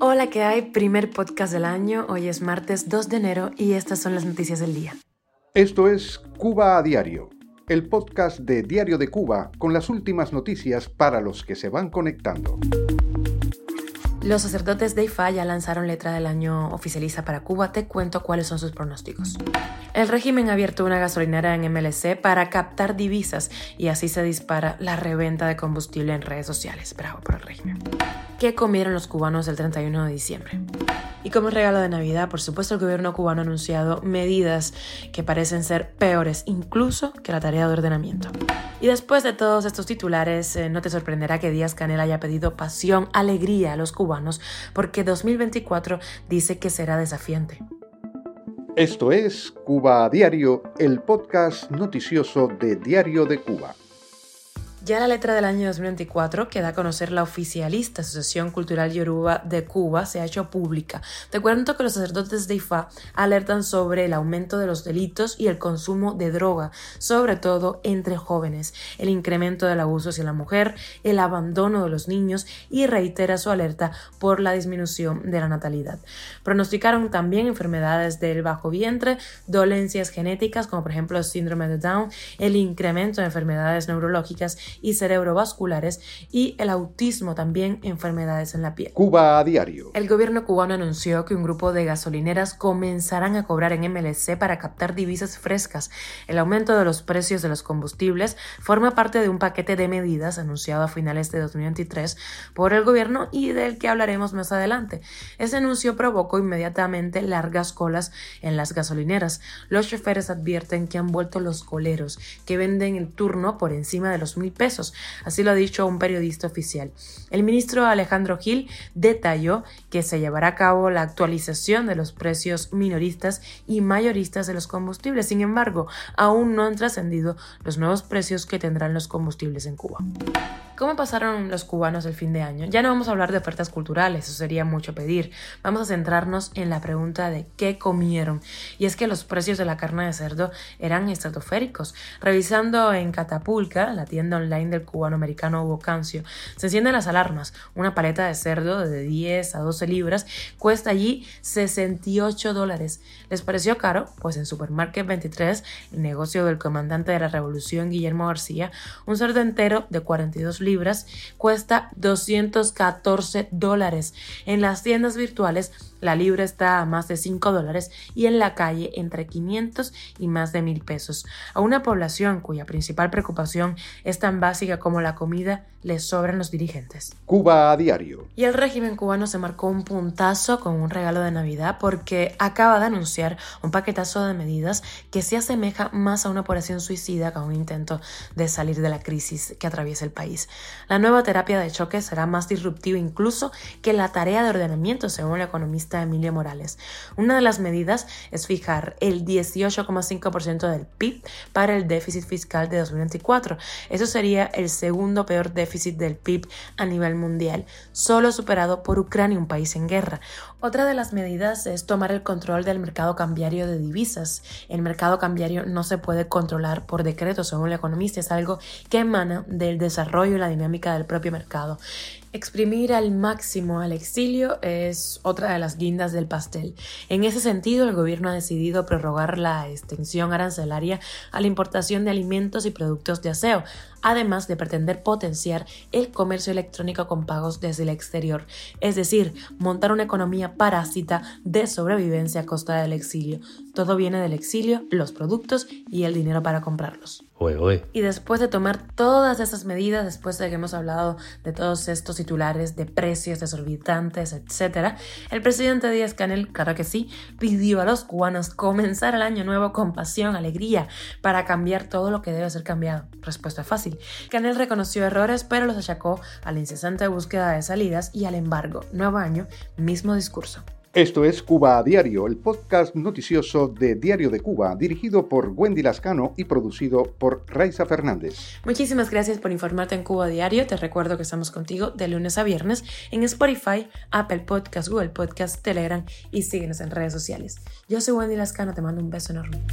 Hola, ¿qué hay? Primer podcast del año. Hoy es martes 2 de enero y estas son las noticias del día. Esto es Cuba a Diario, el podcast de Diario de Cuba con las últimas noticias para los que se van conectando. Los sacerdotes de IFA ya lanzaron letra del año oficializa para Cuba. Te cuento cuáles son sus pronósticos. El régimen ha abierto una gasolinera en MLC para captar divisas y así se dispara la reventa de combustible en redes sociales. Bravo por el régimen. ¿Qué comieron los cubanos el 31 de diciembre? Y como regalo de Navidad, por supuesto, el gobierno cubano ha anunciado medidas que parecen ser peores incluso que la tarea de ordenamiento. Y después de todos estos titulares, eh, no te sorprenderá que Díaz Canel haya pedido pasión, alegría a los cubanos, porque 2024 dice que será desafiante. Esto es Cuba Diario, el podcast noticioso de Diario de Cuba. Ya la letra del año 2024, que da a conocer la oficialista Asociación Cultural Yoruba de Cuba, se ha hecho pública. Te cuento que los sacerdotes de IFA alertan sobre el aumento de los delitos y el consumo de droga, sobre todo entre jóvenes, el incremento del abuso hacia la mujer, el abandono de los niños y reitera su alerta por la disminución de la natalidad. Pronosticaron también enfermedades del bajo vientre, dolencias genéticas como por ejemplo el síndrome de Down, el incremento de enfermedades neurológicas y cerebrovasculares y el autismo también enfermedades en la piel. Cuba a diario. El gobierno cubano anunció que un grupo de gasolineras comenzarán a cobrar en MLC para captar divisas frescas. El aumento de los precios de los combustibles forma parte de un paquete de medidas anunciado a finales de 2023 por el gobierno y del que hablaremos más adelante. Ese anuncio provocó inmediatamente largas colas en las gasolineras. Los choferes advierten que han vuelto los coleros, que venden el turno por encima de los mil pesos Así lo ha dicho un periodista oficial. El ministro Alejandro Gil detalló que se llevará a cabo la actualización de los precios minoristas y mayoristas de los combustibles. Sin embargo, aún no han trascendido los nuevos precios que tendrán los combustibles en Cuba. ¿Cómo pasaron los cubanos el fin de año? Ya no vamos a hablar de ofertas culturales, eso sería mucho pedir. Vamos a centrarnos en la pregunta de qué comieron. Y es que los precios de la carne de cerdo eran estratosféricos. Revisando en Catapulca, la tienda online del cubano americano Bocancio, se encienden las alarmas. Una paleta de cerdo de 10 a 12 libras cuesta allí 68 dólares. ¿Les pareció caro? Pues en Supermarket 23, el negocio del comandante de la revolución Guillermo García, un cerdo entero de 42 libras cuesta 214 dólares. En las tiendas virtuales la libra está a más de 5 dólares y en la calle entre 500 y más de mil pesos. A una población cuya principal preocupación es tan básica como la comida, le sobran los dirigentes. Cuba a diario. Y el régimen cubano se marcó un puntazo con un regalo de Navidad porque acaba de anunciar un paquetazo de medidas que se asemeja más a una operación suicida que a un intento de salir de la crisis que atraviesa el país. La nueva terapia de choque será más disruptiva incluso que la tarea de ordenamiento, según el economista Emilia Morales. Una de las medidas es fijar el 18,5% del PIB para el déficit fiscal de 2024. Eso sería el segundo peor déficit del PIB a nivel mundial, solo superado por Ucrania, un país en guerra. Otra de las medidas es tomar el control del mercado cambiario de divisas. El mercado cambiario no se puede controlar por decreto, según el economista, es algo que emana del desarrollo y la dinámica del propio mercado. Exprimir al máximo al exilio es otra de las guindas del pastel. En ese sentido, el gobierno ha decidido prorrogar la extensión arancelaria a la importación de alimentos y productos de aseo, además de pretender potenciar el comercio electrónico con pagos desde el exterior, es decir, montar una economía parásita de sobrevivencia a costa del exilio. Todo viene del exilio, los productos y el dinero para comprarlos. Y después de tomar todas esas medidas, después de que hemos hablado de todos estos titulares de precios desorbitantes, etc., el presidente Díaz Canel, claro que sí, pidió a los cubanos comenzar el año nuevo con pasión, alegría, para cambiar todo lo que debe ser cambiado. Respuesta fácil. Canel reconoció errores, pero los achacó a la incesante búsqueda de salidas y al embargo. Nuevo año, mismo discurso. Esto es Cuba a Diario, el podcast noticioso de Diario de Cuba, dirigido por Wendy Lascano y producido por Raiza Fernández. Muchísimas gracias por informarte en Cuba a Diario. Te recuerdo que estamos contigo de lunes a viernes en Spotify, Apple Podcast, Google Podcast, Telegram y síguenos en redes sociales. Yo soy Wendy Lascano, te mando un beso enorme.